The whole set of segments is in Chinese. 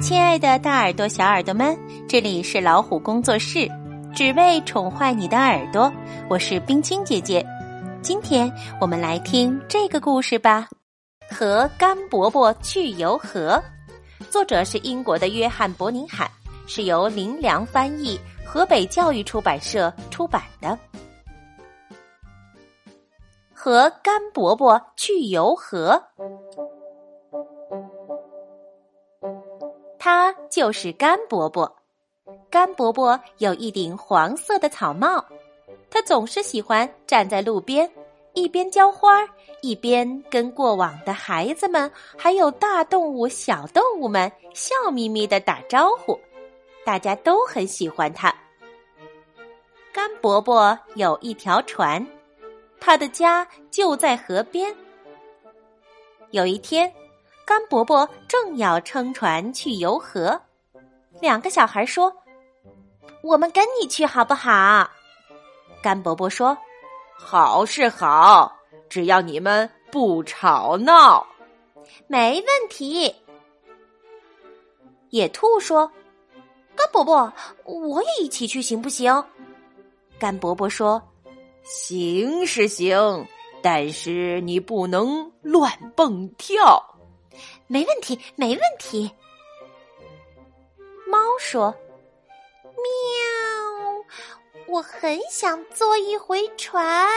亲爱的，大耳朵、小耳朵们，这里是老虎工作室，只为宠坏你的耳朵。我是冰清姐姐，今天我们来听这个故事吧。和甘伯伯去游河，作者是英国的约翰·伯宁海，是由林良翻译，河北教育出版社出版的。和甘伯伯去游河。他就是甘伯伯。甘伯伯有一顶黄色的草帽，他总是喜欢站在路边，一边浇花，一边跟过往的孩子们，还有大动物、小动物们笑眯眯的打招呼。大家都很喜欢他。甘伯伯有一条船，他的家就在河边。有一天。甘伯伯正要撑船去游河，两个小孩说：“我们跟你去好不好？”甘伯伯说：“好是好，只要你们不吵闹，没问题。”野兔说：“甘伯伯，我也一起去行不行？”甘伯伯说：“行是行，但是你不能乱蹦跳。”没问题，没问题。猫说：“喵，我很想坐一回船。”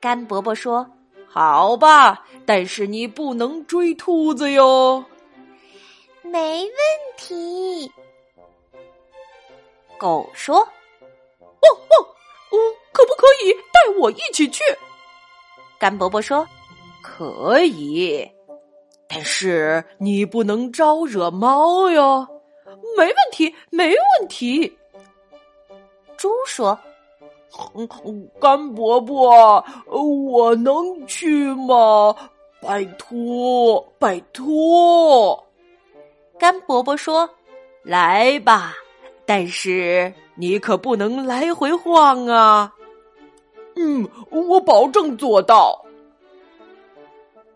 甘伯伯说：“好吧，但是你不能追兔子哟。”没问题。狗说：“汪汪，哦，可不可以带我一起去？”甘伯伯说：“可以。”但是你不能招惹猫哟，没问题，没问题。猪说：“甘伯伯，我能去吗？拜托，拜托。”甘伯伯说：“来吧，但是你可不能来回晃啊。”嗯，我保证做到。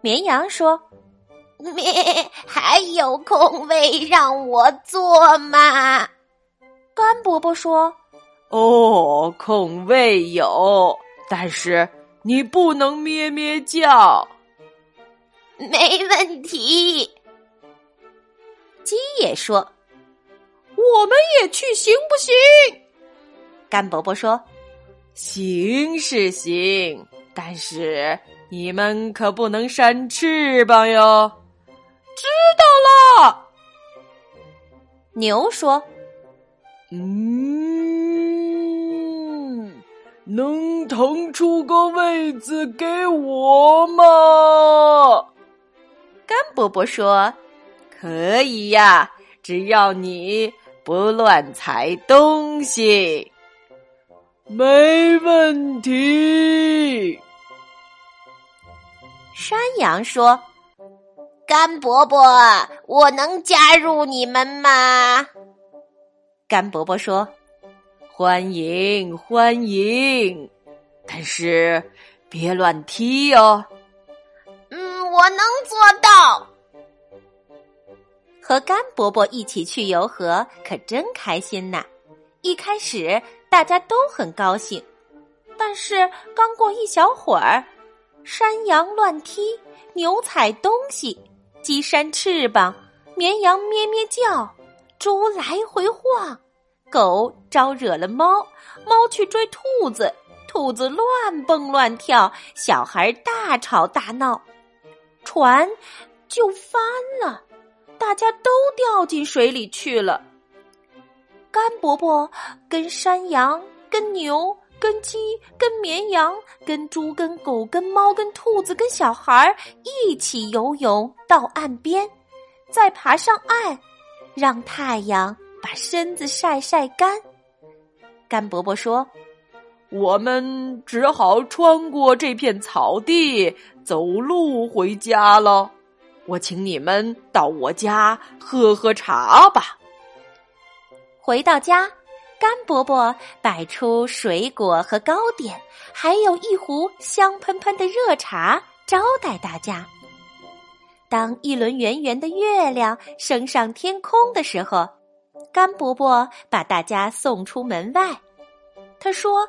绵羊说。咩，还有空位让我坐吗？甘伯伯说：“哦，空位有，但是你不能咩咩叫。”没问题。鸡也说：“我们也去行不行？”甘伯伯说：“行是行，但是你们可不能扇翅膀哟。”知道了，牛说：“嗯，能腾出个位子给我吗？”甘伯伯说：“可以呀，只要你不乱踩东西，没问题。”山羊说。甘伯伯，我能加入你们吗？甘伯伯说：“欢迎，欢迎，但是别乱踢哦。”嗯，我能做到。和甘伯伯一起去游河，可真开心呐！一开始大家都很高兴，但是刚过一小会儿，山羊乱踢，牛踩东西。鸡扇翅膀，绵羊咩咩叫，猪来回晃，狗招惹了猫，猫去追兔子，兔子乱蹦乱跳，小孩大吵大闹，船就翻了，大家都掉进水里去了。甘伯伯跟山羊、跟牛。跟鸡、跟绵羊、跟猪、跟狗、跟猫、跟兔子、跟小孩一起游泳到岸边，再爬上岸，让太阳把身子晒晒干。甘伯伯说：“我们只好穿过这片草地，走路回家了。我请你们到我家喝喝茶吧。”回到家。甘伯伯摆出水果和糕点，还有一壶香喷喷的热茶招待大家。当一轮圆圆的月亮升上天空的时候，甘伯伯把大家送出门外。他说：“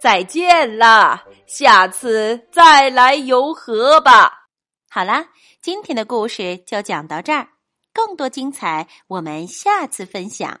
再见啦，下次再来游河吧。”好啦，今天的故事就讲到这儿，更多精彩我们下次分享。